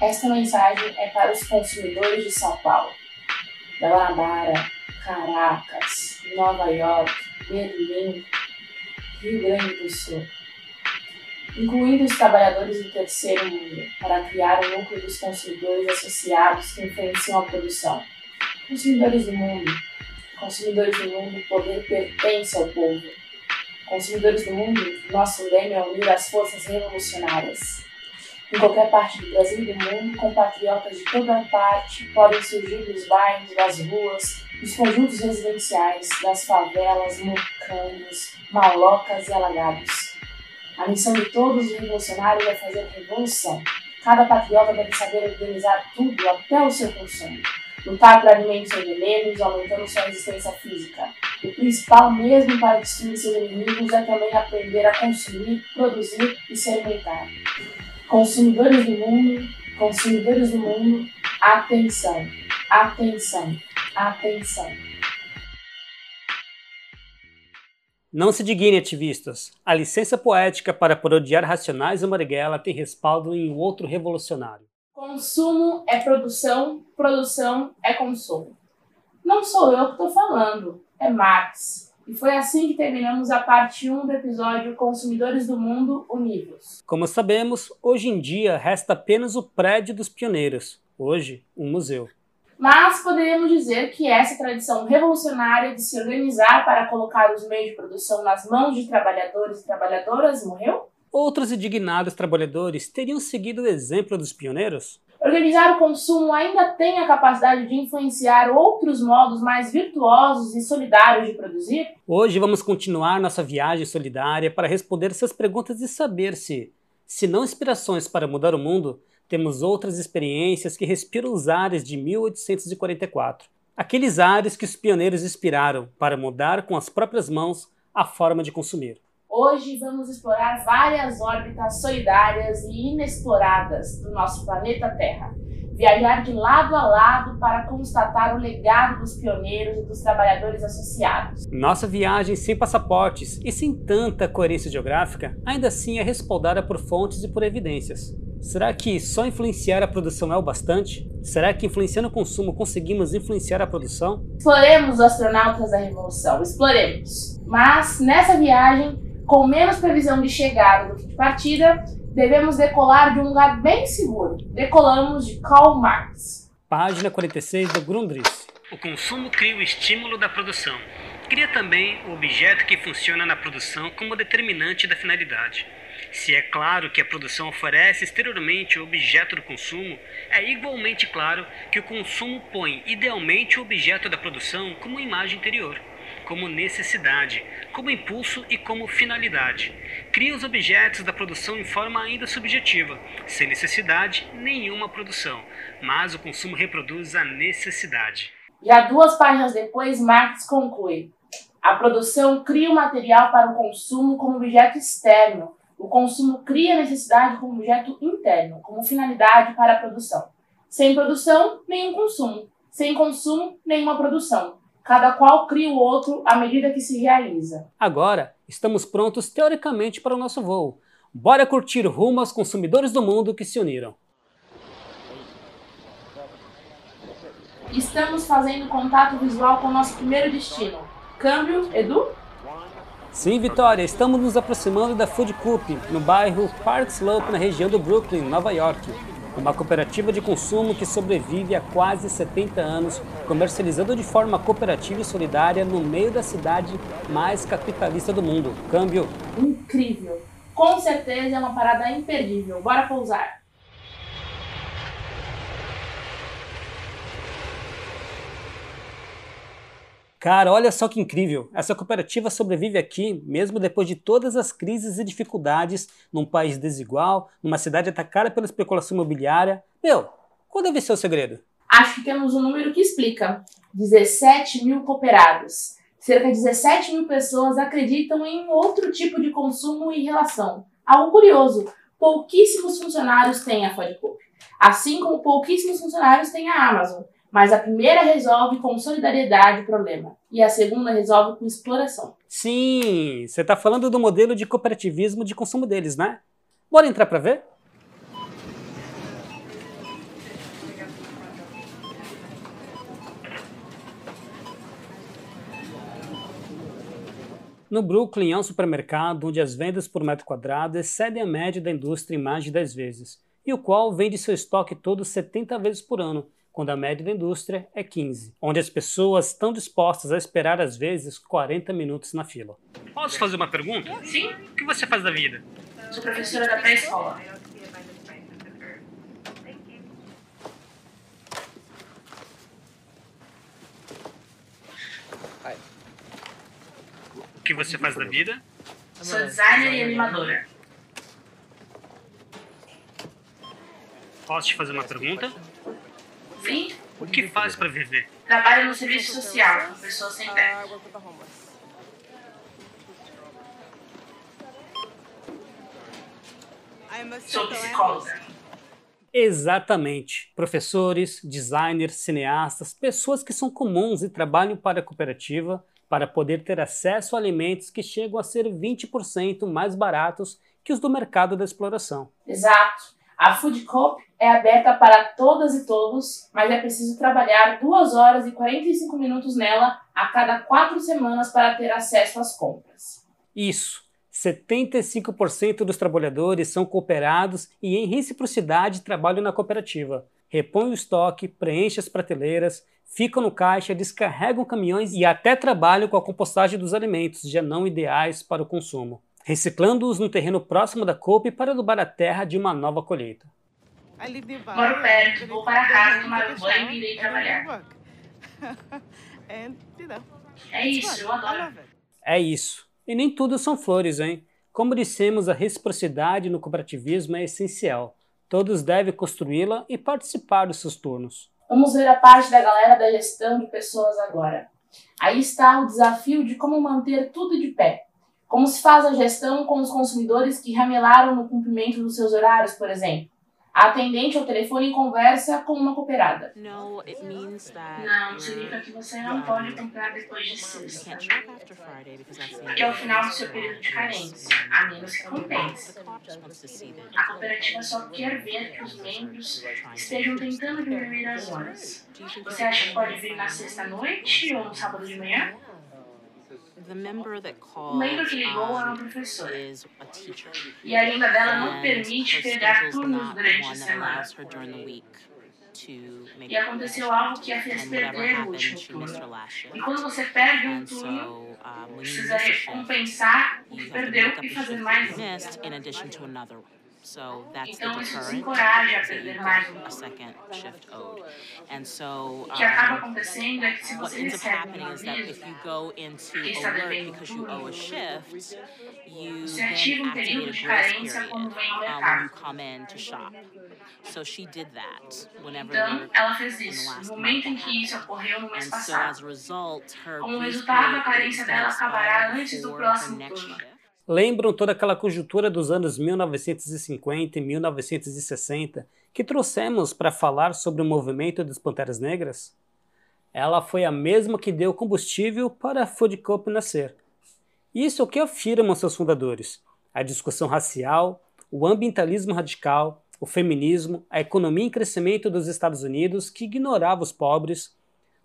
Esta mensagem é para os consumidores de São Paulo, Guanabara, Caracas, Nova York, Berlim, Rio Grande do Sul, incluindo os trabalhadores do terceiro mundo, para criar o núcleo dos consumidores associados que influenciam a produção. Consumidores do mundo. Consumidores do mundo, o poder pertence ao povo. Consumidores do mundo, nosso lema é unir as forças revolucionárias. Em qualquer parte do Brasil e do mundo, compatriotas de toda parte podem surgir dos bairros, das ruas, dos conjuntos residenciais, das favelas, mucambos, malocas e alagados. A missão de todos os revolucionários é fazer revolução. Cada patriota deve saber organizar tudo, até o seu consumo. Por alimentos sem venenos, aumentando sua resistência física. O principal mesmo para destruir seus inimigos é também aprender a consumir, produzir e se alimentar. Consumidores do mundo, consumidores do mundo, atenção, atenção, atenção. Não se dignem, ativistas. A licença poética para parodiar Racionais e Marighella tem respaldo em outro revolucionário. Consumo é produção, produção é consumo. Não sou eu que estou falando, é Marx. E foi assim que terminamos a parte 1 do episódio Consumidores do Mundo Unidos. Como sabemos, hoje em dia resta apenas o prédio dos pioneiros, hoje um museu. Mas poderíamos dizer que essa tradição revolucionária de se organizar para colocar os meios de produção nas mãos de trabalhadores e trabalhadoras morreu? Outros indignados trabalhadores teriam seguido o exemplo dos pioneiros? Organizar o consumo ainda tem a capacidade de influenciar outros modos mais virtuosos e solidários de produzir? Hoje vamos continuar nossa viagem solidária para responder essas perguntas e saber se, se não inspirações para mudar o mundo, temos outras experiências que respiram os ares de 1844. Aqueles ares que os pioneiros inspiraram para mudar com as próprias mãos a forma de consumir. Hoje vamos explorar várias órbitas solidárias e inexploradas do nosso planeta Terra. Viajar de lado a lado para constatar o legado dos pioneiros e dos trabalhadores associados. Nossa viagem sem passaportes e sem tanta coerência geográfica ainda assim é respaldada por fontes e por evidências. Será que só influenciar a produção é o bastante? Será que influenciando o consumo conseguimos influenciar a produção? Exploremos os astronautas da Revolução, exploremos. Mas nessa viagem com menos previsão de chegada do que de partida, devemos decolar de um lugar bem seguro. Decolamos de Karl Marx. Página 46 do Grundrisse. O consumo cria o estímulo da produção. Cria também o objeto que funciona na produção como determinante da finalidade. Se é claro que a produção oferece exteriormente o objeto do consumo, é igualmente claro que o consumo põe idealmente o objeto da produção como imagem interior como necessidade, como impulso e como finalidade. Cria os objetos da produção em forma ainda subjetiva, sem necessidade nenhuma produção, mas o consumo reproduz a necessidade. Já duas páginas depois, Marx conclui: a produção cria o material para o consumo como objeto externo. O consumo cria necessidade como objeto interno, como finalidade para a produção. Sem produção, nenhum consumo. Sem consumo, nenhuma produção. Cada qual cria o outro à medida que se realiza. Agora, estamos prontos teoricamente para o nosso voo. Bora curtir rumo aos consumidores do mundo que se uniram. Estamos fazendo contato visual com o nosso primeiro destino. Câmbio, Edu? Sim, Vitória, estamos nos aproximando da Food Coop, no bairro Park Slope, na região do Brooklyn, Nova York uma cooperativa de consumo que sobrevive há quase 70 anos, comercializando de forma cooperativa e solidária no meio da cidade mais capitalista do mundo. Câmbio. Incrível! Com certeza é uma parada imperdível. Bora pousar! Cara, olha só que incrível! Essa cooperativa sobrevive aqui, mesmo depois de todas as crises e dificuldades, num país desigual, numa cidade atacada pela especulação imobiliária. Meu, qual deve ser o segredo? Acho que temos um número que explica: 17 mil cooperados. Cerca de 17 mil pessoas acreditam em outro tipo de consumo e relação. Algo curioso: pouquíssimos funcionários têm a Fodcoop, assim como pouquíssimos funcionários têm a Amazon Mas a primeira resolve com solidariedade o problema e a segunda resolve com exploração. Sim, você está falando do modelo de cooperativismo de consumo deles, né? Bora entrar para ver? No Brooklyn, há um supermercado onde as vendas por metro quadrado excedem a média da indústria em mais de 10 vezes, e o qual vende seu estoque todo 70 vezes por ano, quando a média da indústria é 15, onde as pessoas estão dispostas a esperar às vezes 40 minutos na fila. Posso fazer uma pergunta? Sim. O que você faz da vida? Sou professora da pré-escola. O que você faz da vida? Sou designer e animadora. Posso te fazer uma pergunta? Sim. O que faz para viver? Trabalho no serviço social com pessoas sem teto. Sou psicóloga. Exatamente. Professores, designers, cineastas, pessoas que são comuns e trabalham para a cooperativa para poder ter acesso a alimentos que chegam a ser 20% mais baratos que os do mercado da exploração. Exato. A Food Coop é aberta para todas e todos, mas é preciso trabalhar 2 horas e 45 minutos nela a cada quatro semanas para ter acesso às compras. Isso. 75% dos trabalhadores são cooperados e, em reciprocidade, trabalham na cooperativa. Repõem o estoque, preenchem as prateleiras, ficam no caixa, descarregam caminhões e até trabalham com a compostagem dos alimentos já não ideais para o consumo, reciclando-os no terreno próximo da coupe para adubar a terra de uma nova colheita. Moro perto, vou para casa tomar um banho e irei trabalhar. É isso, eu adoro. É isso. E nem tudo são flores, hein? Como dissemos, a reciprocidade no cooperativismo é essencial. Todos devem construí-la e participar dos seus turnos. Vamos ver a parte da galera da gestão de pessoas agora. Aí está o desafio de como manter tudo de pé. Como se faz a gestão com os consumidores que ramelaram no cumprimento dos seus horários, por exemplo? A atendente ao telefone conversa com uma cooperada. No, it means that Não, significa que você não pode comprar depois de you sexta. Porque é o final do seu período de carência, a menos que compense. A cooperativa só quer ver que os membros estejam tentando diminuir as horas. Você acha que pode vir na sexta-noite ou no sábado de manhã? The member that membro que ligou uma um, professora. is a teacher E a agenda dela não and permite her pegar turnos not durante a one that semana. allows her during the week to make E aconteceu algo que a fez and whatever perder o happened último she missed her turno. last shift E quando você perde um and so turno, um, when you precisa miss a shift recompensar o you que have to perdeu up e the fazer shift mais um. missed in addition to another one so that's the Então isso deterrent a so you mais um get a second shift owed and so O que acaba um, acontecendo é que se what você ends up recebe um happening is that if you go into que está alert devendo because you owe a shift, you Você then ativa um activate período a de grace carência period quando vem ao uh, when you mercado. come in to shop. So she did that whenever Então, ela fez in the isso last no month momento em que isso happened. ocorreu no mês And so passado. as a result, her Como grace resultado, a period carência dela acabará antes do before próximo next turno. shift. Lembram toda aquela conjuntura dos anos 1950 e 1960 que trouxemos para falar sobre o movimento das Panteras Negras? Ela foi a mesma que deu combustível para a Food Cup nascer. Isso é o que afirmam seus fundadores: a discussão racial, o ambientalismo radical, o feminismo, a economia em crescimento dos Estados Unidos que ignorava os pobres,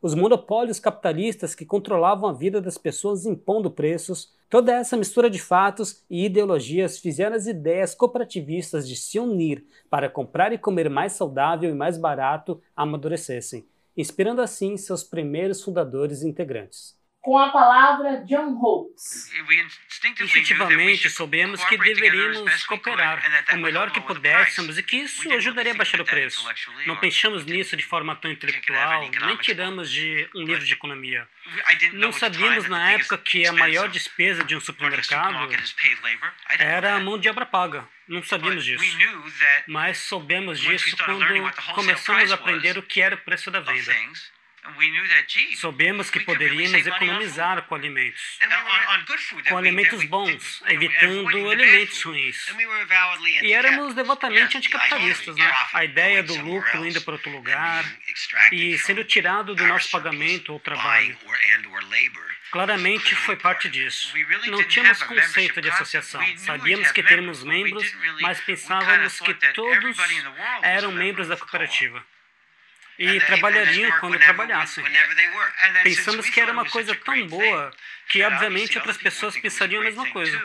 os monopólios capitalistas que controlavam a vida das pessoas impondo preços, toda essa mistura de fatos e ideologias fizeram as ideias cooperativistas de se unir para comprar e comer mais saudável e mais barato amadurecessem, inspirando assim seus primeiros fundadores e integrantes. Com a palavra John Holtz. Instintivamente soubemos que deveríamos cooperar o melhor que pudéssemos e que isso ajudaria a baixar o preço. Não pensamos nisso de forma tão intelectual, nem tiramos de um livro de economia. Não sabíamos na época que a maior despesa de um supermercado era a mão de obra paga. Não sabíamos disso. Mas soubemos disso quando começamos a aprender o que era o preço da venda. Soubemos que poderíamos economizar com alimentos, com alimentos bons, evitando alimentos ruins. E éramos devotamente anticapitalistas, né? A ideia do lucro indo para outro lugar e sendo tirado do nosso pagamento ou trabalho. Claramente foi parte disso. Não tínhamos conceito de associação. Sabíamos que teríamos membros, mas pensávamos que todos eram membros da cooperativa e trabalhariam quando trabalhassem. Pensamos que era uma coisa tão boa que, obviamente, outras pessoas pensariam a mesma coisa.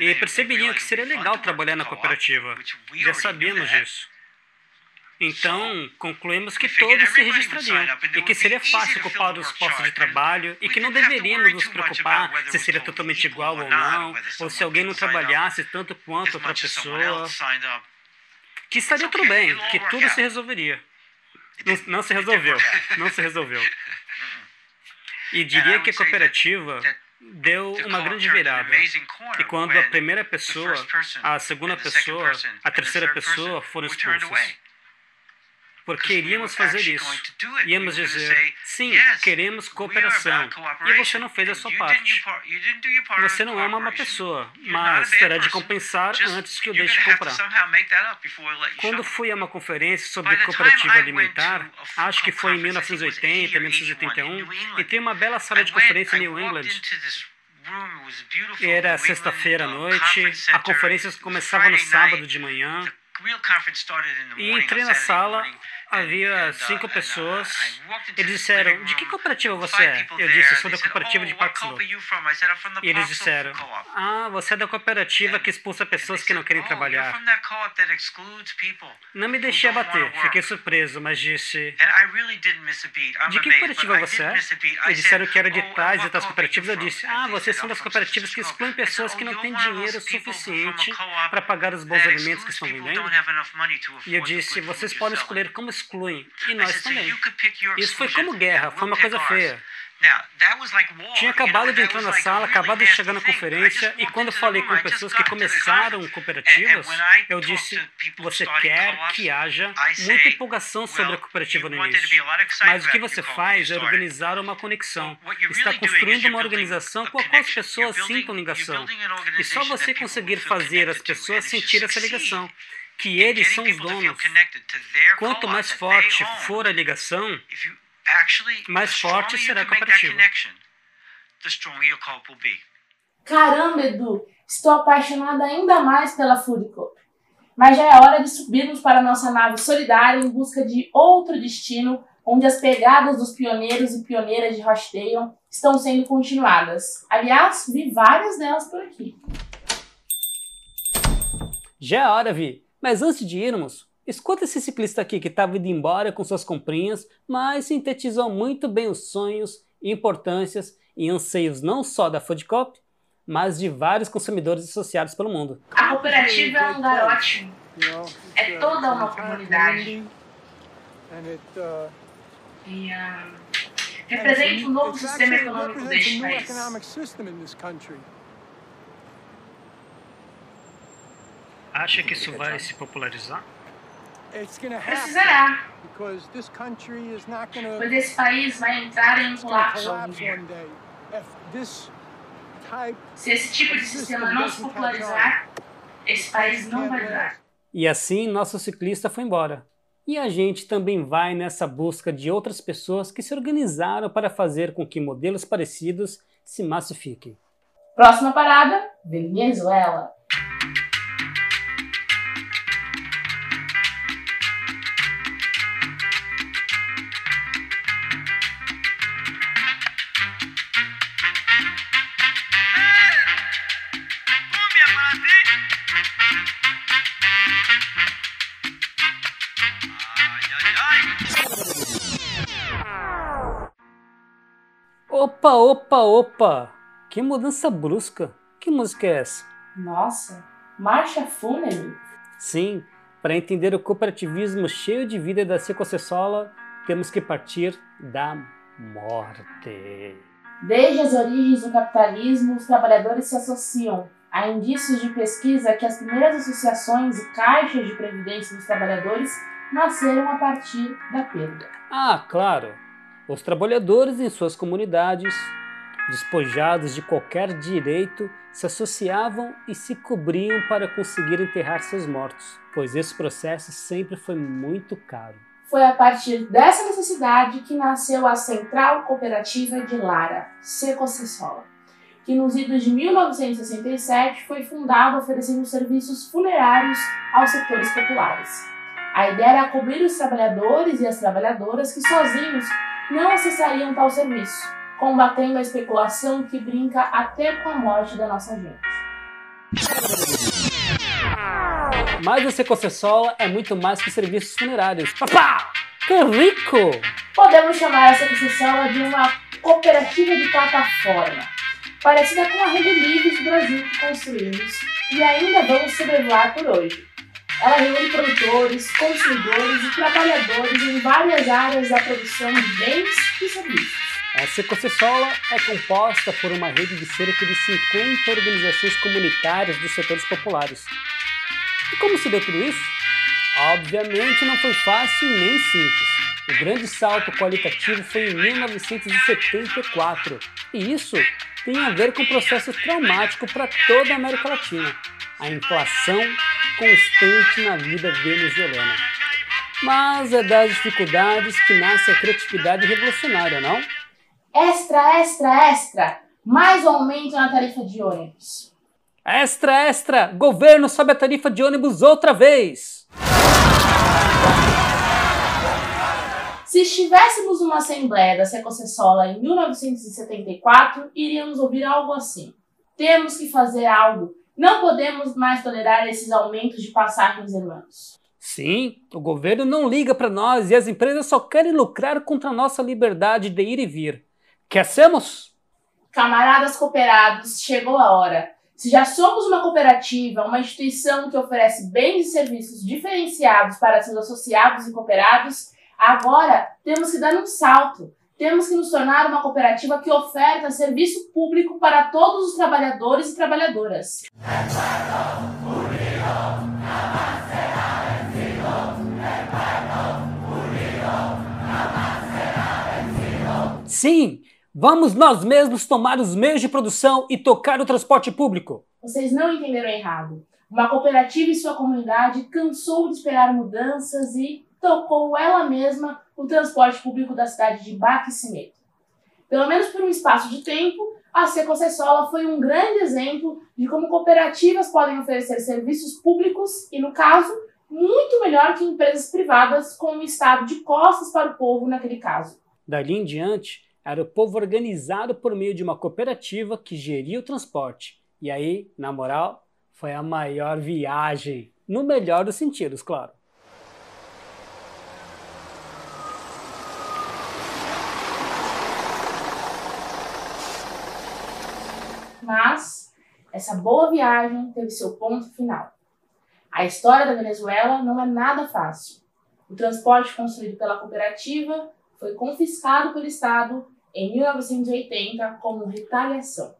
E perceberiam que seria legal trabalhar na cooperativa. Já sabíamos disso. Então, concluímos que todos se registrariam e que seria fácil ocupar os postos de trabalho e que não deveríamos nos preocupar se seria totalmente igual ou não, ou se alguém não trabalhasse tanto quanto outra pessoa. Que estaria tudo bem, que tudo se resolveria. Não, não se resolveu. Não se resolveu. E diria que a cooperativa deu uma grande virada. E quando a primeira pessoa, a segunda pessoa, a terceira pessoa foram expulsas porque iríamos fazer isso. Íamos dizer, sim, queremos cooperação. E você não fez a sua parte. Você não é uma má pessoa, mas terá de compensar antes que o deixe comprar. Quando fui a uma conferência sobre cooperativa alimentar, acho que foi em 1980, 1981, e tem uma bela sala de conferência em New England. Era sexta-feira à noite, a conferência começava no sábado de manhã. E entrei na sala, havia cinco pessoas. Eles disseram: De que cooperativa você é? Eu disse: Sou da cooperativa de Park Slope. E eles disseram: Ah, você é da cooperativa que expulsa pessoas que não querem trabalhar. Não me deixei abater, fiquei surpreso, mas disse: De que cooperativa você é? Eles disseram que era de tais e tais cooperativas. Eu disse: Ah, vocês são das cooperativas que excluem pessoas que não têm dinheiro suficiente para pagar os bons alimentos que estão vendendo. E eu disse: Vocês podem escolher como excluem. E nós também. Isso foi como guerra, foi uma coisa feia. Tinha acabado de entrar na sala, acabado de chegar na conferência, e quando falei com pessoas que começaram cooperativas, eu disse: você quer que haja muita empolgação sobre a cooperativa no início. Mas o que você faz é organizar uma conexão. Está construindo uma organização com a qual as pessoas sintam ligação. E só você conseguir fazer as pessoas sentir essa ligação que eles são os donos. Quanto mais forte for a ligação, mais forte será a cooperativa. Caramba, Edu, estou apaixonada ainda mais pela Food Corp. Mas já é hora de subirmos para nossa nave solidária em busca de outro destino, onde as pegadas dos pioneiros e pioneiras de Rochdale estão sendo continuadas. Aliás, vi várias delas por aqui. Já é hora, Vi. Mas antes de irmos, escuta esse ciclista aqui que estava indo embora com suas comprinhas, mas sintetizou muito bem os sonhos, importâncias e anseios não só da Foodcop, mas de vários consumidores associados pelo mundo. A cooperativa é um lugar ótimo. É toda uma comunidade. E uh, representa um novo sistema econômico deste país. Acha que isso vai se popularizar? Precisará. Pois esse país vai entrar em colapso algum dia. Se esse tipo de sistema não se popularizar, esse país não vai durar. E assim nosso ciclista foi embora. E a gente também vai nessa busca de outras pessoas que se organizaram para fazer com que modelos parecidos se massifiquem. Próxima parada: Venezuela. Opa, opa, opa! Que mudança brusca! Que música é essa? Nossa, marcha fúnebre! Sim, para entender o cooperativismo cheio de vida da Secocessola, temos que partir da morte. Desde as origens do capitalismo, os trabalhadores se associam. Há indícios de pesquisa que as primeiras associações e caixas de previdência dos trabalhadores nasceram a partir da perda. Ah, claro! Os trabalhadores em suas comunidades, despojados de qualquer direito, se associavam e se cobriam para conseguir enterrar seus mortos, pois esse processo sempre foi muito caro. Foi a partir dessa necessidade que nasceu a Central Cooperativa de Lara, Secocessola, que nos idos de 1967 foi fundada oferecendo serviços funerários aos setores populares. A ideia era cobrir os trabalhadores e as trabalhadoras que sozinhos não acessariam tal serviço, combatendo a especulação que brinca até com a morte da nossa gente. Mas a Secocessola é muito mais que serviços funerários. Papá! Que rico! Podemos chamar essa Secocessola de uma cooperativa de plataforma, parecida com a Rede Livres do Brasil que construímos e ainda vamos sobrevoar por hoje. Ela reúne produtores, consumidores e trabalhadores em várias áreas da produção de bens e serviços. A Secocessola é composta por uma rede de cerca de 50 organizações comunitárias dos setores populares. E como se deu tudo isso? Obviamente não foi fácil nem simples. O grande salto qualitativo foi em 1974, e isso tem a ver com um processo traumático para toda a América Latina a inflação constante na vida venezuelana. Mas é das dificuldades que nasce a criatividade revolucionária, não? Extra, extra, extra! Mais um aumento na tarifa de ônibus. Extra, extra! Governo sobe a tarifa de ônibus outra vez! Se estivéssemos numa assembleia da Secocessola em 1974, iríamos ouvir algo assim. Temos que fazer algo não podemos mais tolerar esses aumentos de passagens irmãos. Sim, o governo não liga para nós e as empresas só querem lucrar contra a nossa liberdade de ir e vir. Que hacemos? Camaradas cooperados, chegou a hora. Se já somos uma cooperativa, uma instituição que oferece bens e serviços diferenciados para seus associados e cooperados, agora temos que dar um salto temos que nos tornar uma cooperativa que oferta serviço público para todos os trabalhadores e trabalhadoras. Sim, vamos nós mesmos tomar os meios de produção e tocar o transporte público. Vocês não entenderam errado. Uma cooperativa e sua comunidade cansou de esperar mudanças e tocou ela mesma o transporte público da cidade de Barquisimeto. Pelo menos por um espaço de tempo, a Secocessola foi um grande exemplo de como cooperativas podem oferecer serviços públicos e, no caso, muito melhor que empresas privadas com um estado de costas para o povo naquele caso. Dali em diante, era o povo organizado por meio de uma cooperativa que geria o transporte. E aí, na moral, foi a maior viagem, no melhor dos sentidos, claro. Mas essa boa viagem teve seu ponto final. A história da Venezuela não é nada fácil. O transporte construído pela cooperativa foi confiscado pelo Estado em 1980 como retaliação.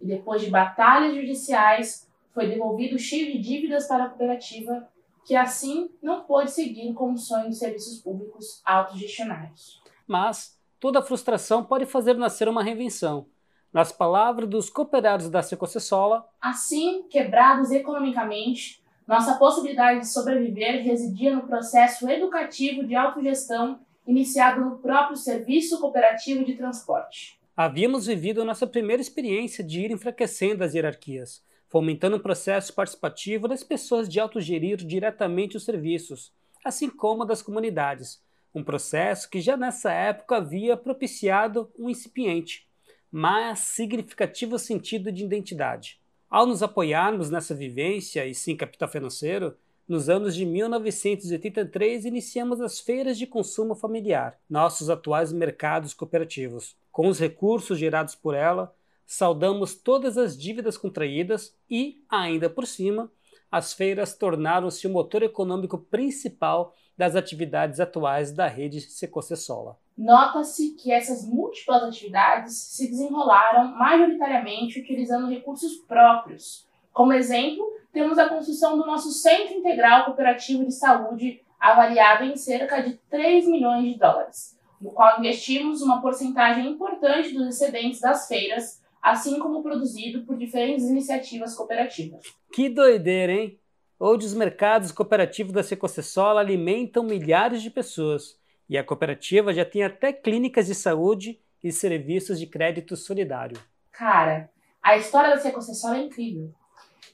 E depois de batalhas judiciais, foi devolvido cheio de dívidas para a cooperativa, que assim não pôde seguir com o sonho de serviços públicos autogestionários. Mas toda frustração pode fazer nascer uma reinvenção. Nas palavras dos cooperados da Secocessola, assim, quebrados economicamente, nossa possibilidade de sobreviver residia no processo educativo de autogestão iniciado no próprio Serviço Cooperativo de Transporte. Havíamos vivido nossa primeira experiência de ir enfraquecendo as hierarquias, fomentando um processo participativo das pessoas de autogerir diretamente os serviços, assim como das comunidades, um processo que já nessa época havia propiciado um incipiente, mas significativo sentido de identidade. Ao nos apoiarmos nessa vivência e sim capital financeiro, nos anos de 1983 iniciamos as feiras de consumo familiar, nossos atuais mercados cooperativos. Com os recursos gerados por ela, saldamos todas as dívidas contraídas e, ainda por cima, as feiras tornaram-se o motor econômico principal das atividades atuais da rede Secocessola. Nota-se que essas múltiplas atividades se desenrolaram majoritariamente utilizando recursos próprios. Como exemplo, temos a construção do nosso Centro Integral Cooperativo de Saúde, avaliado em cerca de 3 milhões de dólares. no qual investimos uma porcentagem importante dos excedentes das feiras, assim como produzido por diferentes iniciativas cooperativas. Que doideira, hein? Onde os mercados cooperativos da Secocessola alimentam milhares de pessoas. E a cooperativa já tem até clínicas de saúde e serviços de crédito solidário. Cara, a história da Secocessola é incrível.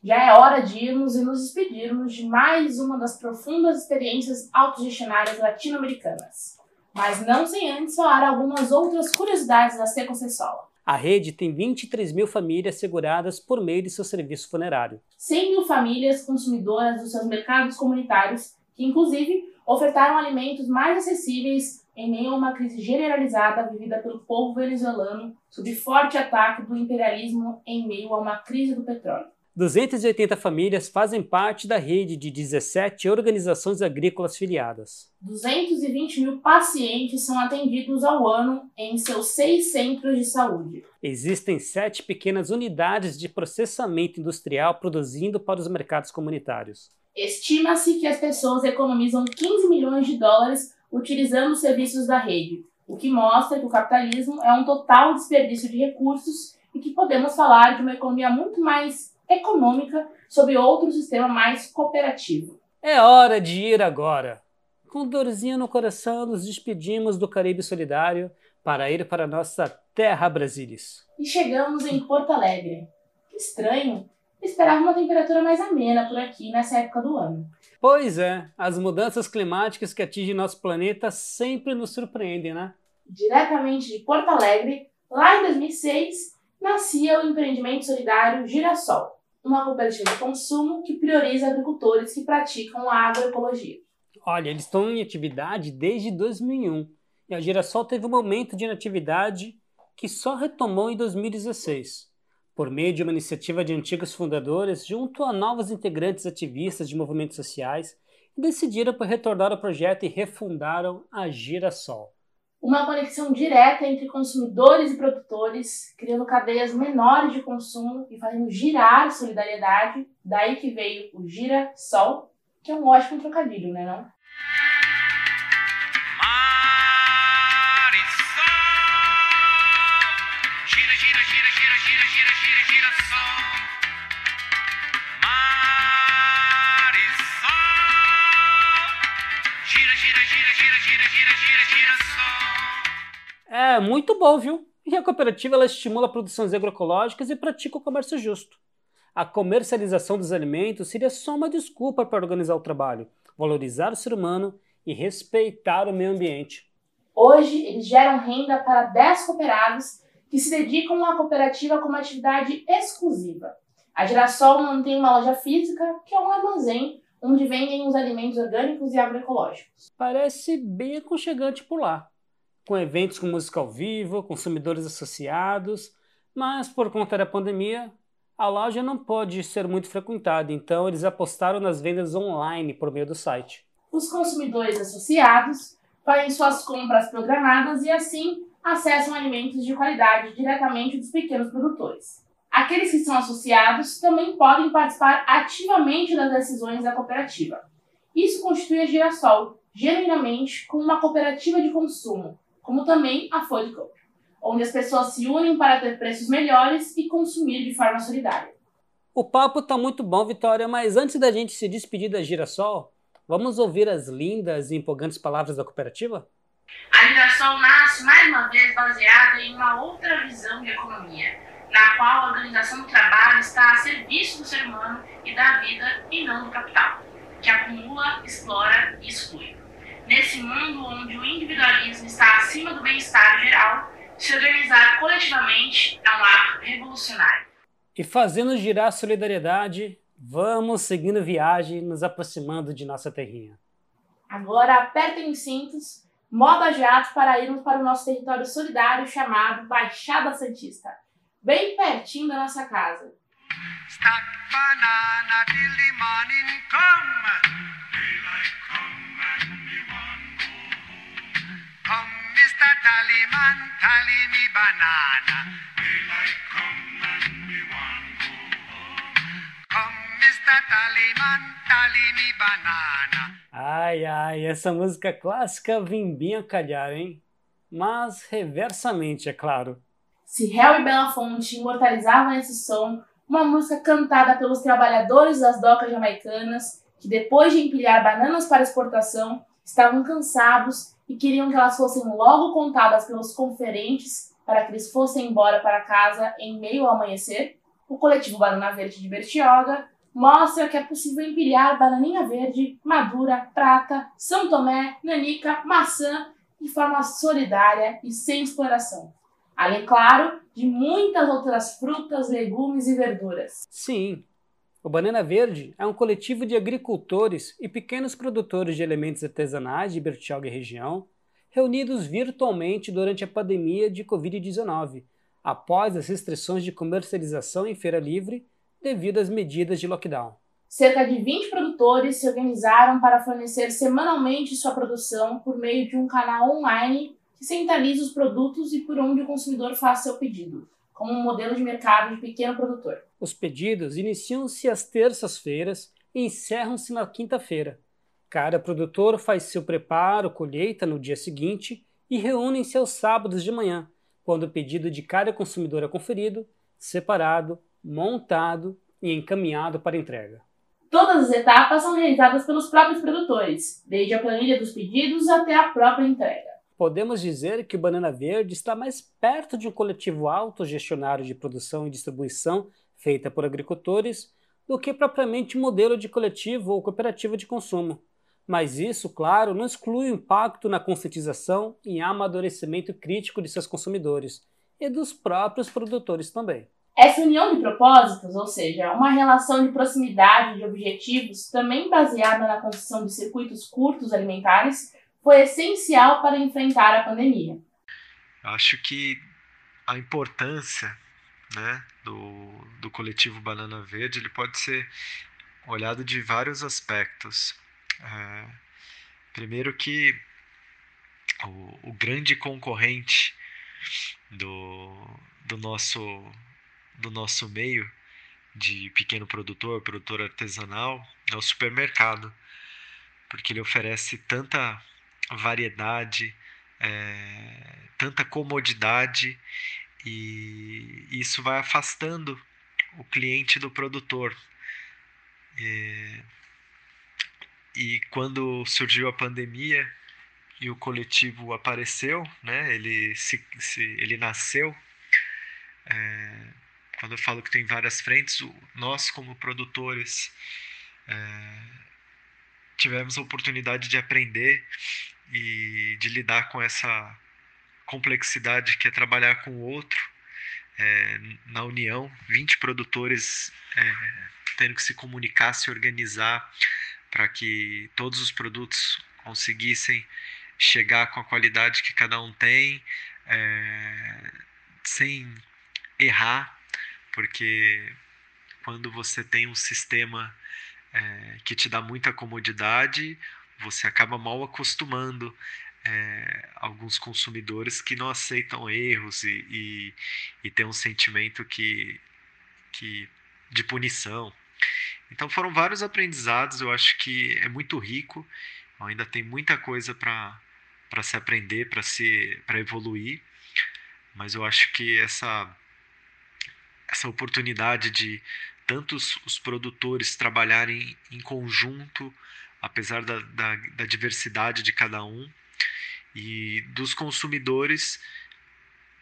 Já é hora de irmos e nos despedirmos de mais uma das profundas experiências autogestionárias latino-americanas. Mas não sem antes falar algumas outras curiosidades da Secocessola. A rede tem 23 mil famílias seguradas por meio de seu serviço funerário. 100 mil famílias consumidoras dos seus mercados comunitários, que inclusive ofertaram alimentos mais acessíveis em meio a uma crise generalizada vivida pelo povo venezuelano sob forte ataque do imperialismo em meio a uma crise do petróleo. 280 famílias fazem parte da rede de 17 organizações agrícolas filiadas. 220 mil pacientes são atendidos ao ano em seus seis centros de saúde. Existem sete pequenas unidades de processamento industrial produzindo para os mercados comunitários. Estima-se que as pessoas economizam 15 milhões de dólares utilizando os serviços da rede, o que mostra que o capitalismo é um total desperdício de recursos e que podemos falar de uma economia muito mais econômica sobre outro sistema mais cooperativo. É hora de ir agora. Com dorzinha no coração, nos despedimos do Caribe Solidário para ir para nossa terra Brasilis. E chegamos em Porto Alegre. Que estranho! Esperava uma temperatura mais amena por aqui nessa época do ano. Pois é, as mudanças climáticas que atingem nosso planeta sempre nos surpreendem, né? Diretamente de Porto Alegre, lá em 2006, nascia o empreendimento solidário Girassol, uma cooperativa de consumo que prioriza agricultores que praticam a agroecologia. Olha, eles estão em atividade desde 2001 e a Girassol teve um momento de inatividade que só retomou em 2016, por meio de uma iniciativa de antigos fundadores junto a novos integrantes ativistas de movimentos sociais, decidiram por retornar ao projeto e refundaram a Girassol uma conexão direta entre consumidores e produtores, criando cadeias menores de consumo e fazendo girar solidariedade. Daí que veio o Gira Sol, que é um ótimo trocadilho, né não? É muito bom, viu? E a cooperativa ela estimula produções agroecológicas e pratica o comércio justo. A comercialização dos alimentos seria só uma desculpa para organizar o trabalho, valorizar o ser humano e respeitar o meio ambiente. Hoje, eles geram renda para 10 cooperados que se dedicam à cooperativa como atividade exclusiva. A Girassol mantém uma loja física, que é um armazém, onde vendem os alimentos orgânicos e agroecológicos. Parece bem aconchegante por lá com eventos com música ao vivo, consumidores associados, mas por conta da pandemia, a loja não pode ser muito frequentada, então eles apostaram nas vendas online por meio do site. Os consumidores associados fazem suas compras programadas e assim acessam alimentos de qualidade diretamente dos pequenos produtores. Aqueles que são associados também podem participar ativamente das decisões da cooperativa. Isso constitui a Girassol, genuinamente, como uma cooperativa de consumo, como também a Food Co, onde as pessoas se unem para ter preços melhores e consumir de forma solidária. O papo está muito bom, Vitória, mas antes da gente se despedir da Girassol, vamos ouvir as lindas e empolgantes palavras da cooperativa? A Girassol nasce mais uma vez baseada em uma outra visão de economia, na qual a organização do trabalho está a serviço do ser humano e da vida e não do capital, que acumula, explora e exclui. Nesse mundo onde o individualismo está acima do bem-estar geral, se organizar coletivamente é um ato revolucionário. E fazendo girar a solidariedade, vamos seguindo viagem, nos aproximando de nossa terrinha. Agora apertem os cintos, modo jato para irmos para o nosso território solidário chamado Baixada Santista, bem pertinho da nossa casa. Stack banana morning come. Daylight come and Come, Mr. Tallyman, tally me banana. Daylight come and me want go home. Come, Mr. Tallyman, tally me banana. Ai, ai, essa música clássica vem bem a calhar, hein? mas reversamente, é claro. Se Harry Belafonte imortalizava nesse som uma música cantada pelos trabalhadores das docas jamaicanas que, depois de empilhar bananas para exportação, estavam cansados e queriam que elas fossem logo contadas pelos conferentes para que eles fossem embora para casa em meio ao amanhecer, o coletivo Banana Verde de Bertioga mostra que é possível empilhar bananinha verde, madura, prata, São Tomé, nanica, maçã de forma solidária e sem exploração. Além, claro, de muitas outras frutas, legumes e verduras. Sim, o Banana Verde é um coletivo de agricultores e pequenos produtores de elementos artesanais de Bertioga e região, reunidos virtualmente durante a pandemia de Covid-19, após as restrições de comercialização em feira livre devido às medidas de lockdown. Cerca de 20 produtores se organizaram para fornecer semanalmente sua produção por meio de um canal online que centraliza os produtos e por onde o consumidor faz seu pedido, como um modelo de mercado de pequeno produtor. Os pedidos iniciam-se às terças-feiras e encerram-se na quinta-feira. Cada produtor faz seu preparo, colheita no dia seguinte e reúnem-se aos sábados de manhã, quando o pedido de cada consumidor é conferido, separado, montado e encaminhado para entrega. Todas as etapas são realizadas pelos próprios produtores, desde a planilha dos pedidos até a própria entrega. Podemos dizer que o Banana Verde está mais perto de um coletivo autogestionário de produção e distribuição feita por agricultores do que propriamente modelo de coletivo ou cooperativa de consumo. Mas isso, claro, não exclui o impacto na conscientização e amadurecimento crítico de seus consumidores e dos próprios produtores também. Essa união de propósitos, ou seja, uma relação de proximidade de objetivos, também baseada na construção de circuitos curtos alimentares, foi essencial para enfrentar a pandemia. Acho que a importância né, do, do coletivo Banana Verde ele pode ser olhado de vários aspectos. É, primeiro que o, o grande concorrente do, do nosso do nosso meio de pequeno produtor, produtor artesanal, é o supermercado, porque ele oferece tanta variedade, é, tanta comodidade e isso vai afastando o cliente do produtor. E, e quando surgiu a pandemia e o coletivo apareceu, né, ele, se, se ele nasceu, é, quando eu falo que tem várias frentes, nós como produtores é, tivemos a oportunidade de aprender e de lidar com essa complexidade que é trabalhar com o outro é, na união, 20 produtores é, tendo que se comunicar, se organizar para que todos os produtos conseguissem chegar com a qualidade que cada um tem, é, sem errar, porque quando você tem um sistema é, que te dá muita comodidade, você acaba mal acostumando é, alguns consumidores que não aceitam erros e, e, e tem um sentimento que, que de punição. Então foram vários aprendizados, eu acho que é muito rico, ainda tem muita coisa para se aprender, para se para evoluir, mas eu acho que essa essa oportunidade de tantos os produtores trabalharem em conjunto, apesar da, da, da diversidade de cada um, e dos consumidores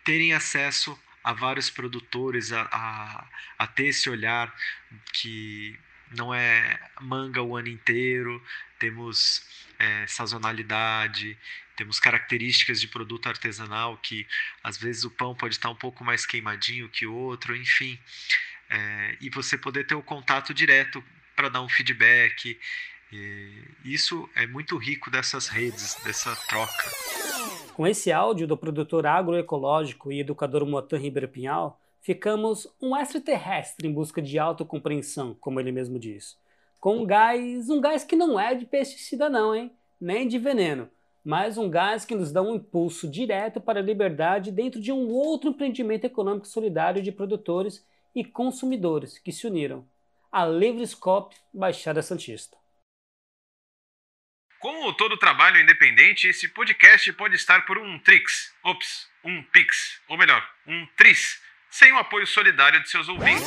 terem acesso a vários produtores, a, a, a, ter esse olhar que não é manga o ano inteiro, temos é, sazonalidade, temos características de produto artesanal que às vezes o pão pode estar um pouco mais queimadinho que o outro, enfim. É, e você poder ter o contato direto para dar um feedback. Isso é muito rico dessas redes, dessa troca. Com esse áudio do produtor agroecológico e educador Motan Ribeiro Pinhal, ficamos um extraterrestre em busca de autocompreensão, como ele mesmo diz. Com um gás, um gás que não é de pesticida não, hein? Nem de veneno, mas um gás que nos dá um impulso direto para a liberdade dentro de um outro empreendimento econômico solidário de produtores e consumidores que se uniram, a Livrescope Baixada Santista. Como todo trabalho independente, esse podcast pode estar por um Trix, ops, um Pix, ou melhor, um Tris, sem o apoio solidário de seus ouvintes.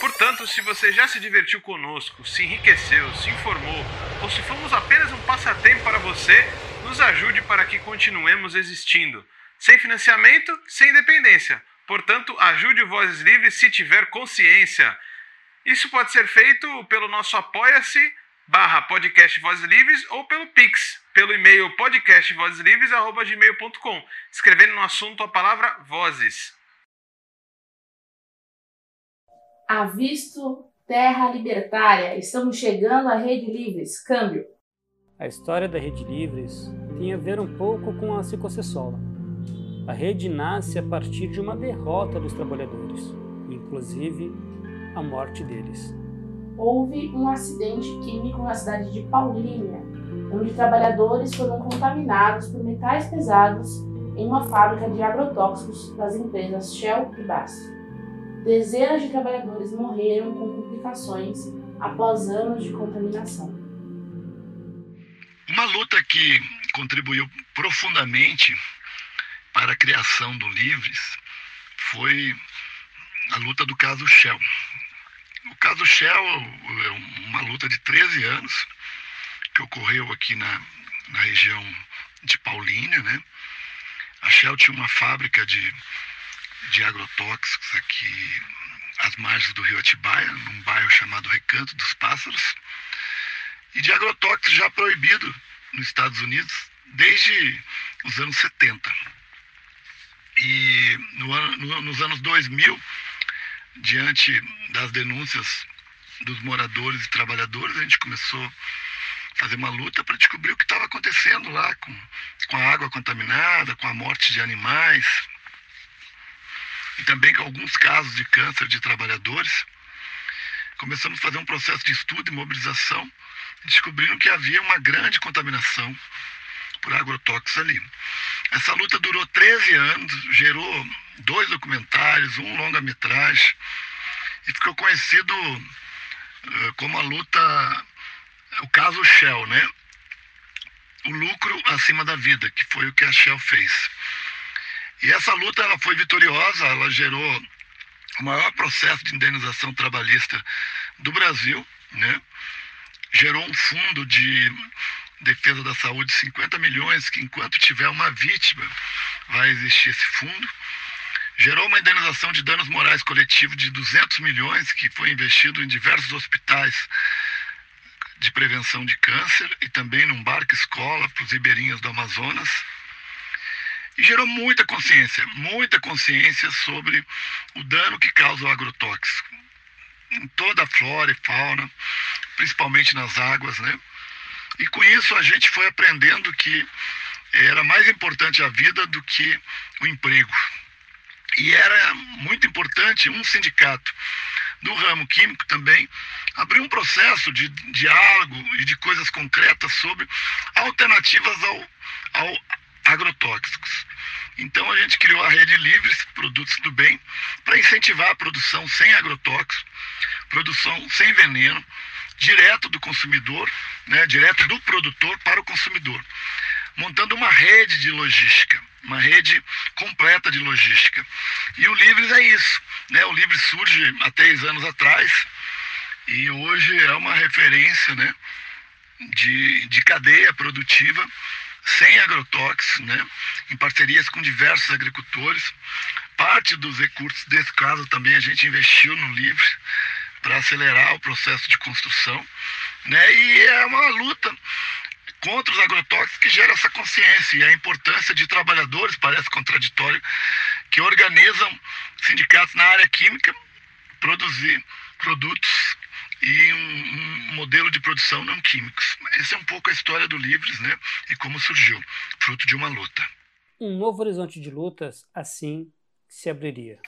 Portanto, se você já se divertiu conosco, se enriqueceu, se informou, ou se fomos apenas um passatempo para você, nos ajude para que continuemos existindo. Sem financiamento, sem independência. Portanto, ajude o Vozes Livres se tiver consciência. Isso pode ser feito pelo nosso apoia-se barra podcast Vozes Livres ou pelo Pix, pelo e-mail podcastvozeslivres.gmail.com, escrevendo no assunto a palavra Vozes. Avisto Terra Libertária, estamos chegando à Rede Livres, câmbio. A história da Rede Livres tem a ver um pouco com a Cicocessola. A rede nasce a partir de uma derrota dos trabalhadores, inclusive a morte deles. Houve um acidente químico na cidade de Paulínia, onde trabalhadores foram contaminados por metais pesados em uma fábrica de agrotóxicos das empresas Shell e Basf. Dezenas de trabalhadores morreram com complicações após anos de contaminação. Uma luta que contribuiu profundamente para a criação do Livres foi a luta do caso Shell. O caso Shell é uma luta de 13 anos que ocorreu aqui na, na região de Paulínia, né? A Shell tinha uma fábrica de de agrotóxicos aqui às margens do rio Atibaia, num bairro chamado Recanto dos Pássaros, e de agrotóxicos já proibido nos Estados Unidos desde os anos 70. E no no, nos anos 2000, diante das denúncias dos moradores e trabalhadores, a gente começou a fazer uma luta para descobrir o que estava acontecendo lá com, com a água contaminada, com a morte de animais, e também com alguns casos de câncer de trabalhadores. Começamos a fazer um processo de estudo e mobilização, descobrindo que havia uma grande contaminação por agrotóxicos ali. Essa luta durou 13 anos, gerou dois documentários, um longa-metragem, e ficou conhecido uh, como a luta, o caso Shell, né? O lucro acima da vida, que foi o que a Shell fez. E essa luta ela foi vitoriosa, ela gerou o maior processo de indenização trabalhista do Brasil, né? gerou um fundo de defesa da saúde 50 milhões, que enquanto tiver uma vítima vai existir esse fundo. Gerou uma indenização de danos morais coletivos de 200 milhões, que foi investido em diversos hospitais de prevenção de câncer e também num barco escola para os ribeirinhos do Amazonas e gerou muita consciência, muita consciência sobre o dano que causa o agrotóxico em toda a flora e fauna, principalmente nas águas, né? E com isso a gente foi aprendendo que era mais importante a vida do que o emprego. E era muito importante um sindicato do ramo químico também abrir um processo de diálogo e de coisas concretas sobre alternativas ao, ao agrotóxicos. Então a gente criou a rede Livres Produtos do Bem para incentivar a produção sem agrotóxicos, produção sem veneno, direto do consumidor, né, direto do produtor para o consumidor, montando uma rede de logística, uma rede completa de logística. E o Livres é isso. Né? O Livres surge há três anos atrás e hoje é uma referência né, de, de cadeia produtiva sem agrotóxicos, né, em parcerias com diversos agricultores. Parte dos recursos desse caso também a gente investiu no LIVRE para acelerar o processo de construção. Né, e é uma luta contra os agrotóxicos que gera essa consciência e a importância de trabalhadores, parece contraditório, que organizam sindicatos na área química produzir produtos e um, um, modelo de produção não químicos. Essa é um pouco a história do Livres, né? E como surgiu, fruto de uma luta. Um novo horizonte de lutas assim se abriria.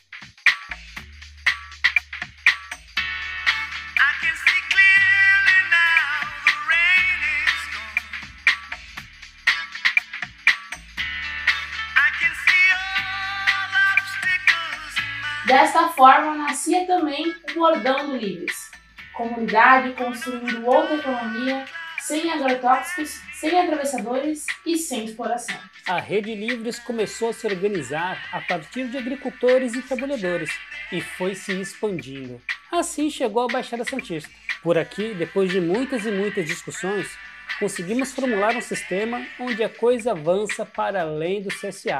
Desta forma, nascia também o Bordão do Livres, comunidade construindo outra economia sem agrotóxicos, sem atravessadores e sem exploração. A Rede Livres começou a se organizar a partir de agricultores e trabalhadores e foi se expandindo. Assim chegou a Baixada Santista. Por aqui, depois de muitas e muitas discussões, conseguimos formular um sistema onde a coisa avança para além do CSA,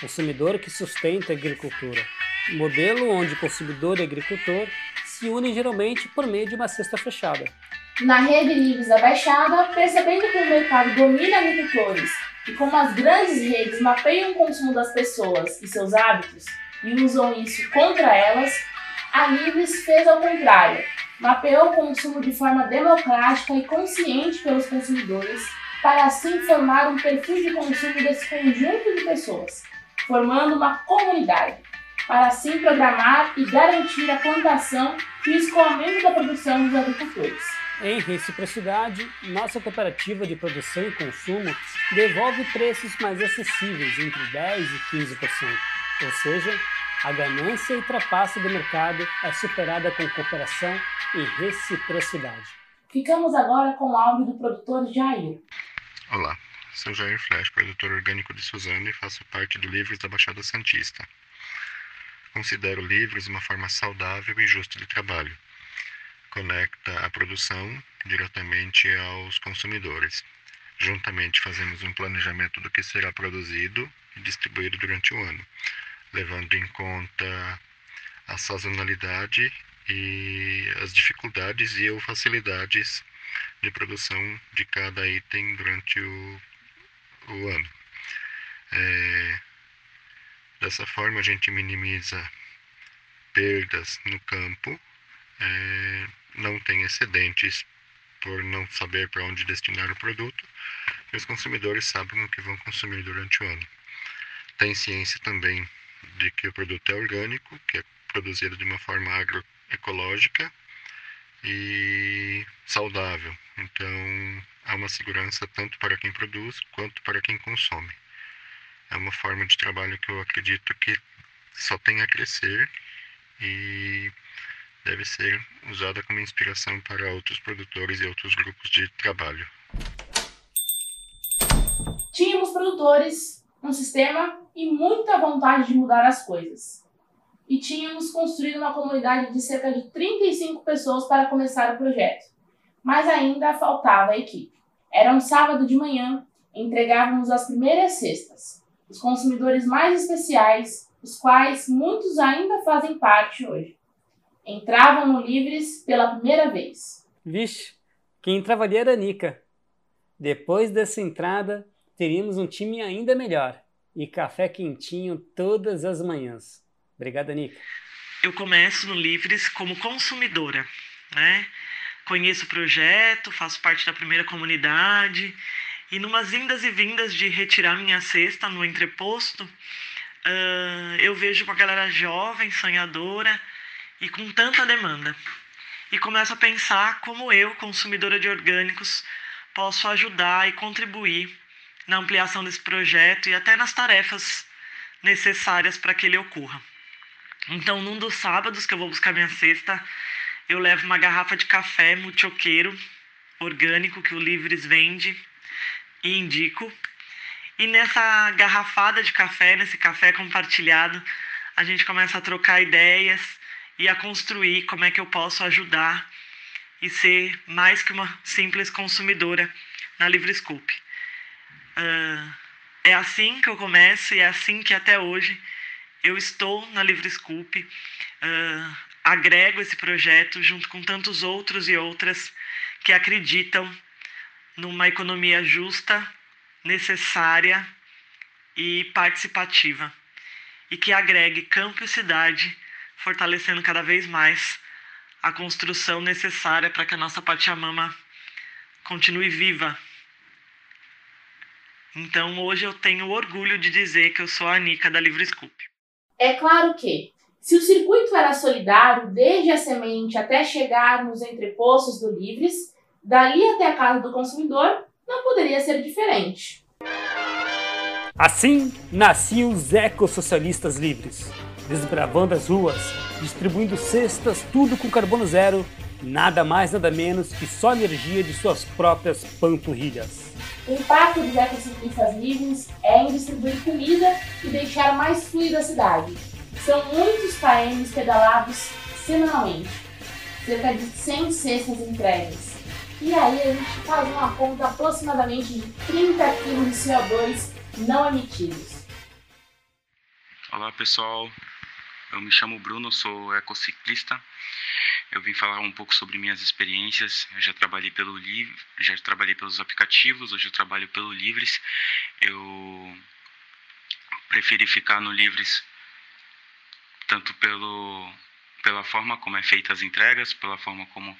consumidor que sustenta a agricultura. Modelo onde consumidor e agricultor se unem geralmente por meio de uma cesta fechada. Na rede Livres da Baixada, percebendo que o mercado domina agricultores e como as grandes redes mapeiam o consumo das pessoas e seus hábitos e usam isso contra elas, a Livres fez ao contrário, mapeou o consumo de forma democrática e consciente pelos consumidores para assim formar um perfil de consumo desse conjunto de pessoas, formando uma comunidade para assim programar e garantir a plantação e o escoamento da produção dos agricultores. Em reciprocidade, nossa cooperativa de produção e consumo devolve preços mais acessíveis, entre 10% e 15%. Ou seja, a ganância e trapaça do mercado é superada com cooperação e reciprocidade. Ficamos agora com o áudio do produtor Jair. Olá, sou Jair Flash, produtor orgânico de Suzano e faço parte do Livros da Baixada Santista. Considero livres uma forma saudável e justa de trabalho. Conecta a produção diretamente aos consumidores. Juntamente fazemos um planejamento do que será produzido e distribuído durante o ano, levando em conta a sazonalidade e as dificuldades e ou facilidades de produção de cada item durante o, o ano. É, Dessa forma, a gente minimiza perdas no campo, é, não tem excedentes por não saber para onde destinar o produto, e os consumidores sabem o que vão consumir durante o ano. Tem ciência também de que o produto é orgânico, que é produzido de uma forma agroecológica e saudável. Então, há uma segurança tanto para quem produz quanto para quem consome é uma forma de trabalho que eu acredito que só tem a crescer e deve ser usada como inspiração para outros produtores e outros grupos de trabalho. Tínhamos produtores, um sistema e muita vontade de mudar as coisas. E tínhamos construído uma comunidade de cerca de 35 pessoas para começar o projeto. Mas ainda faltava a equipe. Era um sábado de manhã, entregávamos as primeiras cestas os consumidores mais especiais, os quais muitos ainda fazem parte hoje. Entravam no Livres pela primeira vez. Vixe, quem entrava ali era a Nica. Depois dessa entrada, teríamos um time ainda melhor e café quentinho todas as manhãs. Obrigada, Nica. Eu começo no Livres como consumidora, né? Conheço o projeto, faço parte da primeira comunidade e numas indas e vindas de retirar minha cesta no entreposto, uh, eu vejo uma galera jovem, sonhadora e com tanta demanda. E começo a pensar como eu, consumidora de orgânicos, posso ajudar e contribuir na ampliação desse projeto e até nas tarefas necessárias para que ele ocorra. Então, num dos sábados que eu vou buscar minha cesta, eu levo uma garrafa de café muchoqueiro orgânico que o Livres vende e indico. E nessa garrafada de café, nesse café compartilhado, a gente começa a trocar ideias e a construir como é que eu posso ajudar e ser mais que uma simples consumidora na Livre Scoop. Uh, é assim que eu começo e é assim que até hoje eu estou na Livre Scoop, uh, agrego esse projeto junto com tantos outros e outras que acreditam numa economia justa, necessária e participativa, e que agregue campo e cidade, fortalecendo cada vez mais a construção necessária para que a nossa Pachamama continue viva. Então hoje eu tenho orgulho de dizer que eu sou a Anica da Livre Scoop. É claro que, se o circuito era solidário desde a semente até chegar nos entrepostos do Livres, dali até a casa do consumidor, não poderia ser diferente. Assim nasciam os ecossocialistas livres, desbravando as ruas, distribuindo cestas, tudo com carbono zero Nada mais, nada menos que só energia de suas próprias panturrilhas. O impacto dos ecociclistas livres é em distribuir comida e deixar mais fluida a cidade. São muitos KMs pedalados semanalmente, cerca de 100 cestas entregues. E aí a gente faz uma conta aproximadamente de 30 kg de CO2 não emitidos. Olá pessoal, eu me chamo Bruno, sou ecociclista. Eu vim falar um pouco sobre minhas experiências. Eu já trabalhei pelo Livre, já trabalhei pelos aplicativos, hoje eu trabalho pelo Livres. Eu preferi ficar no Livres tanto pelo pela forma como é feita as entregas, pela forma como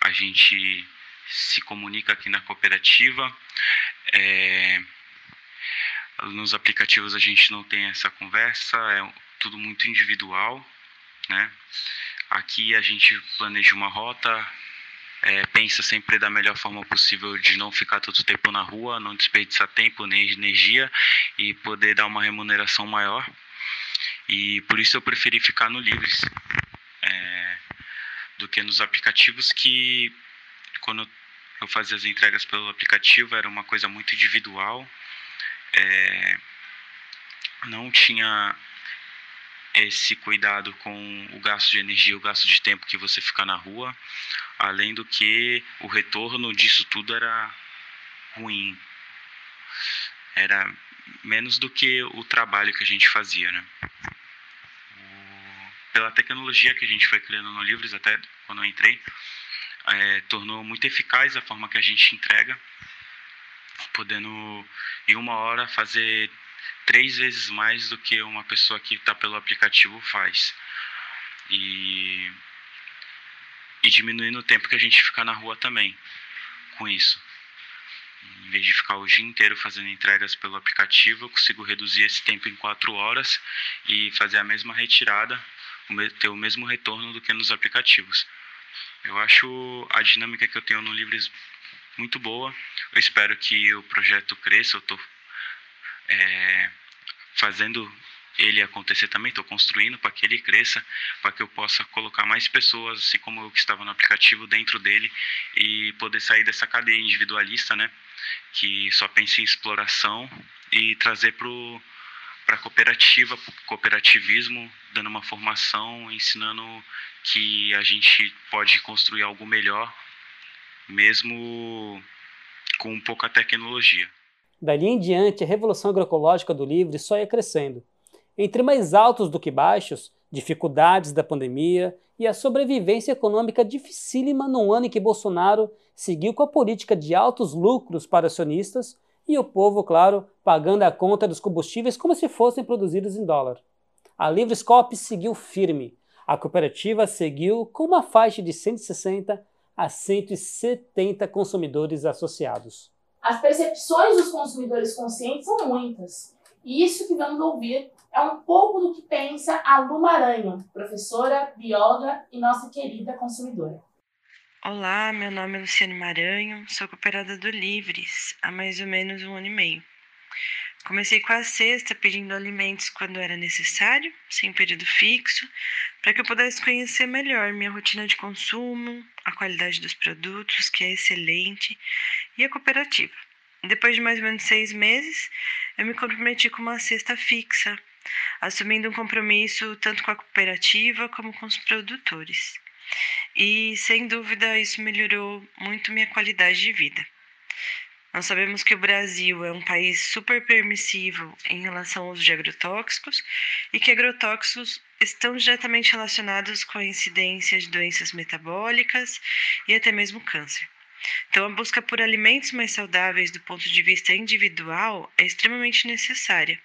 a gente se comunica aqui na cooperativa. É, nos aplicativos a gente não tem essa conversa, é tudo muito individual, né? Aqui a gente planeja uma rota, é, pensa sempre da melhor forma possível de não ficar todo o tempo na rua, não desperdiçar tempo nem energia e poder dar uma remuneração maior. E por isso eu preferi ficar no Livres é, do que nos aplicativos que quando eu fazia as entregas pelo aplicativo era uma coisa muito individual é, não tinha esse cuidado com o gasto de energia, o gasto de tempo que você fica na rua, além do que o retorno disso tudo era ruim. Era menos do que o trabalho que a gente fazia, né? O, pela tecnologia que a gente foi criando no Livros, até quando eu entrei, é, tornou muito eficaz a forma que a gente entrega podendo em uma hora fazer três vezes mais do que uma pessoa que está pelo aplicativo faz. E, e diminuindo o tempo que a gente fica na rua também com isso. Em vez de ficar o dia inteiro fazendo entregas pelo aplicativo, eu consigo reduzir esse tempo em quatro horas e fazer a mesma retirada, ter o mesmo retorno do que nos aplicativos. Eu acho a dinâmica que eu tenho no Livres muito boa. Eu espero que o projeto cresça. Eu estou é, fazendo ele acontecer também, estou construindo para que ele cresça, para que eu possa colocar mais pessoas, assim como eu que estava no aplicativo, dentro dele e poder sair dessa cadeia individualista, né? Que só pensa em exploração e trazer para cooperativa, para o cooperativismo, dando uma formação, ensinando que a gente pode construir algo melhor mesmo com pouca tecnologia. Dali em diante, a revolução agroecológica do livre só ia crescendo. Entre mais altos do que baixos, dificuldades da pandemia e a sobrevivência econômica dificílima num ano em que Bolsonaro seguiu com a política de altos lucros para acionistas e o povo, claro, pagando a conta dos combustíveis como se fossem produzidos em dólar. A Livrescope seguiu firme. A cooperativa seguiu com uma faixa de 160 a 170 consumidores associados. As percepções dos consumidores conscientes são muitas. E isso que vamos ouvir é um pouco do que pensa a Lu Maranhão, professora, bióloga e nossa querida consumidora. Olá, meu nome é Luciane Maranhão, sou cooperada do Livres há mais ou menos um ano e meio. Comecei com a cesta pedindo alimentos quando era necessário, sem período fixo, para que eu pudesse conhecer melhor minha rotina de consumo, a qualidade dos produtos, que é excelente, e a cooperativa. Depois de mais ou menos seis meses, eu me comprometi com uma cesta fixa, assumindo um compromisso tanto com a cooperativa como com os produtores. E, sem dúvida, isso melhorou muito minha qualidade de vida. Nós sabemos que o Brasil é um país super permissivo em relação ao uso de agrotóxicos e que agrotóxicos estão diretamente relacionados com a incidência de doenças metabólicas e até mesmo câncer. Então, a busca por alimentos mais saudáveis do ponto de vista individual é extremamente necessária.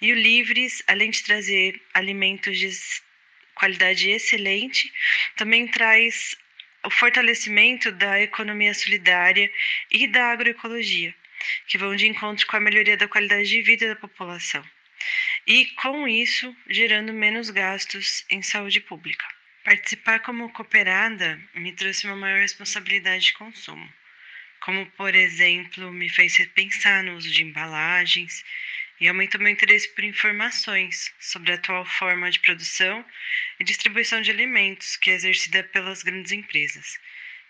E o Livres, além de trazer alimentos de qualidade excelente, também traz o fortalecimento da economia solidária e da agroecologia, que vão de encontro com a melhoria da qualidade de vida da população. E, com isso, gerando menos gastos em saúde pública. Participar como cooperada me trouxe uma maior responsabilidade de consumo, como, por exemplo, me fez repensar no uso de embalagens e aumenta meu interesse por informações sobre a atual forma de produção e distribuição de alimentos que é exercida pelas grandes empresas,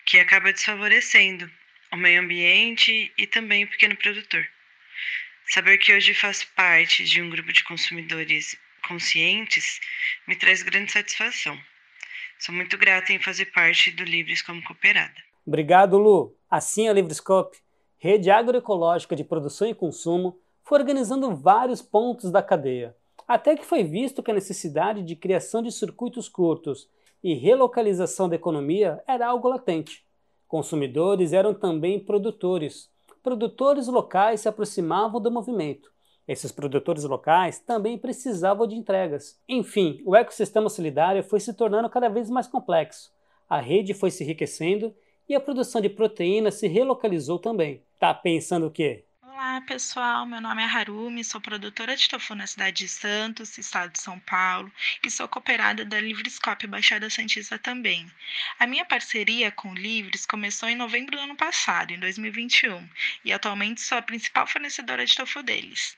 que acaba desfavorecendo o meio ambiente e também o pequeno produtor. Saber que hoje faço parte de um grupo de consumidores conscientes me traz grande satisfação. Sou muito grata em fazer parte do Livres como cooperada. Obrigado, Lu. Assim a Livrescope, rede agroecológica de produção e consumo, foi organizando vários pontos da cadeia, até que foi visto que a necessidade de criação de circuitos curtos e relocalização da economia era algo latente. Consumidores eram também produtores. Produtores locais se aproximavam do movimento. Esses produtores locais também precisavam de entregas. Enfim, o ecossistema solidário foi se tornando cada vez mais complexo. A rede foi se enriquecendo e a produção de proteína se relocalizou também. Tá pensando o quê? Olá pessoal, meu nome é Harumi, sou produtora de tofu na cidade de Santos, estado de São Paulo, e sou cooperada da Livrescope Baixada Santista também. A minha parceria com o Livres começou em novembro do ano passado, em 2021, e atualmente sou a principal fornecedora de tofu deles.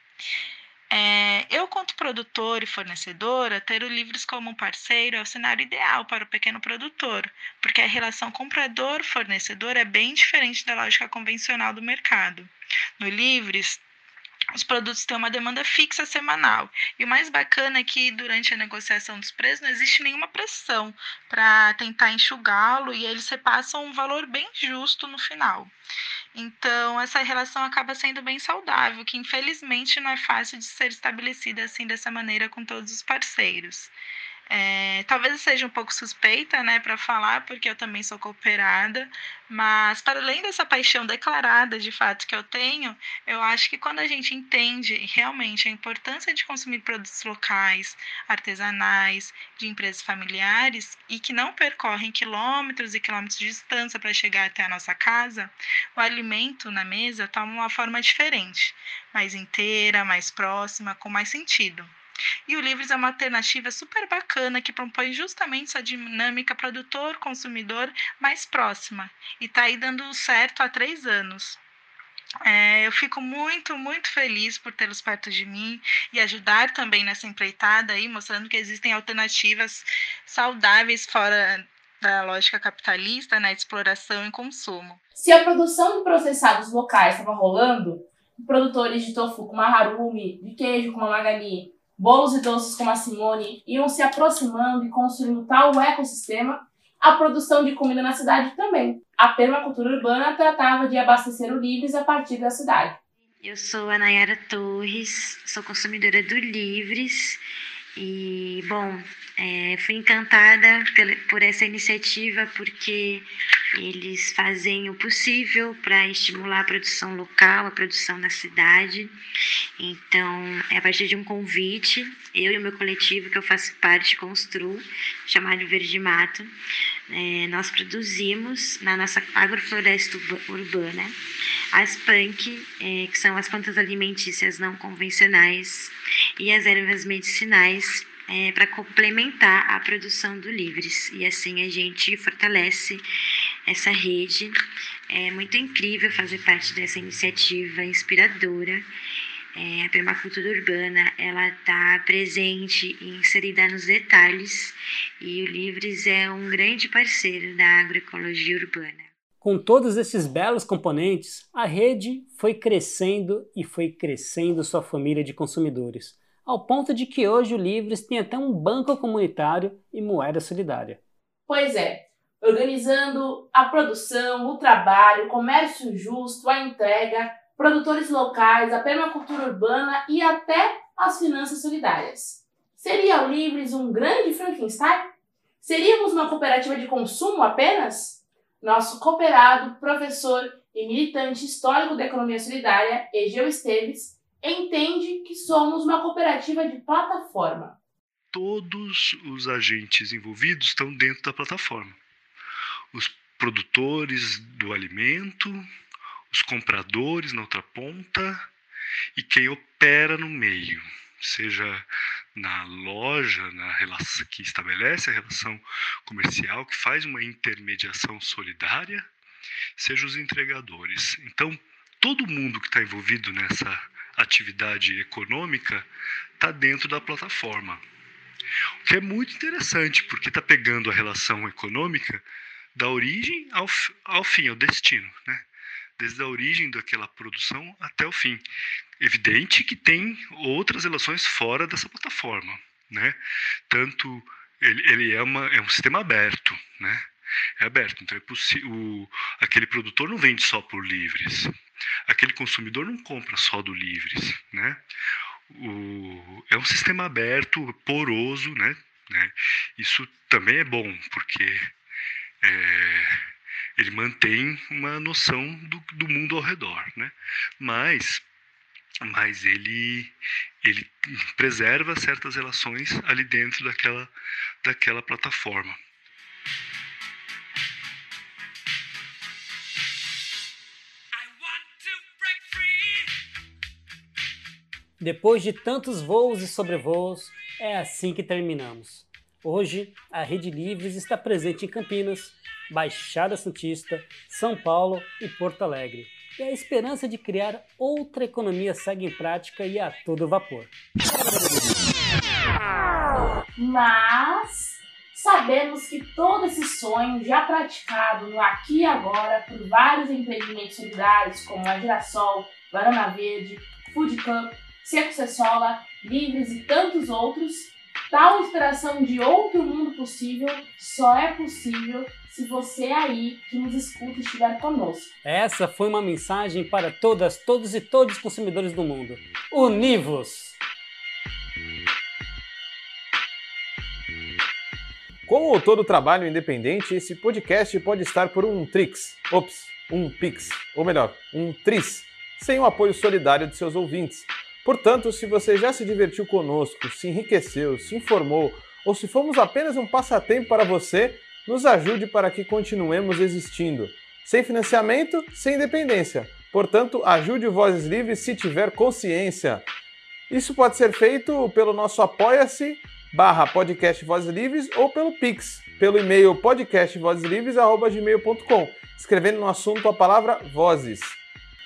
É, eu, quanto produtor e fornecedora, ter o Livres como parceiro é o cenário ideal para o pequeno produtor, porque a relação comprador-fornecedor é bem diferente da lógica convencional do mercado. No Livres, os produtos têm uma demanda fixa semanal. E o mais bacana é que durante a negociação dos preços não existe nenhuma pressão para tentar enxugá-lo e eles repassam um valor bem justo no final. Então, essa relação acaba sendo bem saudável, que infelizmente não é fácil de ser estabelecida assim dessa maneira com todos os parceiros. É, talvez eu seja um pouco suspeita, né, para falar, porque eu também sou cooperada, mas para além dessa paixão declarada de fato que eu tenho, eu acho que quando a gente entende realmente a importância de consumir produtos locais, artesanais, de empresas familiares e que não percorrem quilômetros e quilômetros de distância para chegar até a nossa casa, o alimento na mesa toma uma forma diferente, mais inteira, mais próxima, com mais sentido. E o Livres é uma alternativa super bacana que propõe justamente essa dinâmica produtor-consumidor mais próxima. E está aí dando certo há três anos. É, eu fico muito, muito feliz por tê-los perto de mim e ajudar também nessa empreitada aí, mostrando que existem alternativas saudáveis fora da lógica capitalista, né, de exploração e consumo. Se a produção de processados locais estava rolando, produtores de tofu como a Harumi, de queijo como a Magali, bolos e doces como a Simone iam se aproximando e construindo tal ecossistema, a produção de comida na cidade também. A permacultura urbana tratava de abastecer o Livres a partir da cidade. Eu sou a Nayara Torres, sou consumidora do Livres e, bom, é, fui encantada por essa iniciativa porque eles fazem o possível para estimular a produção local, a produção na cidade. Então, é a partir de um convite, eu e o meu coletivo, que eu faço parte, Constru, chamado Verde Mato, é, nós produzimos na nossa agrofloresta urbana as punk, é, que são as plantas alimentícias não convencionais, e as ervas medicinais é, para complementar a produção do Livres. E assim a gente fortalece essa rede. É muito incrível fazer parte dessa iniciativa inspiradora. É, a permacultura urbana ela está presente e inserida nos detalhes e o Livres é um grande parceiro da agroecologia urbana. Com todos esses belos componentes, a rede foi crescendo e foi crescendo sua família de consumidores, ao ponto de que hoje o Livres tem até um banco comunitário e moeda solidária. Pois é, organizando a produção, o trabalho, o comércio justo, a entrega, produtores locais, a permacultura urbana e até as finanças solidárias. Seria o Livres um grande Frankenstein? Seríamos uma cooperativa de consumo apenas? nosso cooperado, professor e militante histórico da economia solidária, Egeu Esteves, entende que somos uma cooperativa de plataforma. Todos os agentes envolvidos estão dentro da plataforma. Os produtores do alimento, os compradores na outra ponta e quem opera no meio, seja na loja, na relação que estabelece a relação comercial, que faz uma intermediação solidária, seja os entregadores. Então, todo mundo que está envolvido nessa atividade econômica está dentro da plataforma. O que é muito interessante, porque está pegando a relação econômica da origem ao, ao fim, ao destino, né? Desde a origem daquela produção até o fim. Evidente que tem outras relações fora dessa plataforma, né? Tanto ele, ele é, uma, é um sistema aberto, né? É aberto, então é possível. Aquele produtor não vende só por livres, aquele consumidor não compra só do livres, né? O, é um sistema aberto, poroso, né? né? Isso também é bom, porque é, ele mantém uma noção do, do mundo ao redor, né? Mas, mas ele, ele preserva certas relações ali dentro daquela, daquela plataforma. Depois de tantos voos e sobrevoos, é assim que terminamos. Hoje, a Rede Livres está presente em Campinas, Baixada Santista, São Paulo e Porto Alegre. E a esperança de criar outra economia segue em prática e a todo vapor. Mas sabemos que todo esse sonho já praticado no aqui e agora por vários empreendimentos solidários como a Girassol, Varana Verde, Food Cup, Seco Cessola, Livres e tantos outros, tal inspiração de outro mundo possível só é possível se você aí que nos escuta estiver conosco. Essa foi uma mensagem para todas, todos e todos os consumidores do mundo. Univos! Como todo trabalho independente, esse podcast pode estar por um Trix, ops, um Pix, ou melhor, um Tris, sem o apoio solidário de seus ouvintes. Portanto, se você já se divertiu conosco, se enriqueceu, se informou ou se fomos apenas um passatempo para você, nos ajude para que continuemos existindo. Sem financiamento, sem independência. Portanto, ajude o Vozes Livres se tiver consciência. Isso pode ser feito pelo nosso apoia-se barra podcast Vozes Livres ou pelo Pix, pelo e-mail podcastvozeslivres.gmail.com, escrevendo no assunto a palavra Vozes.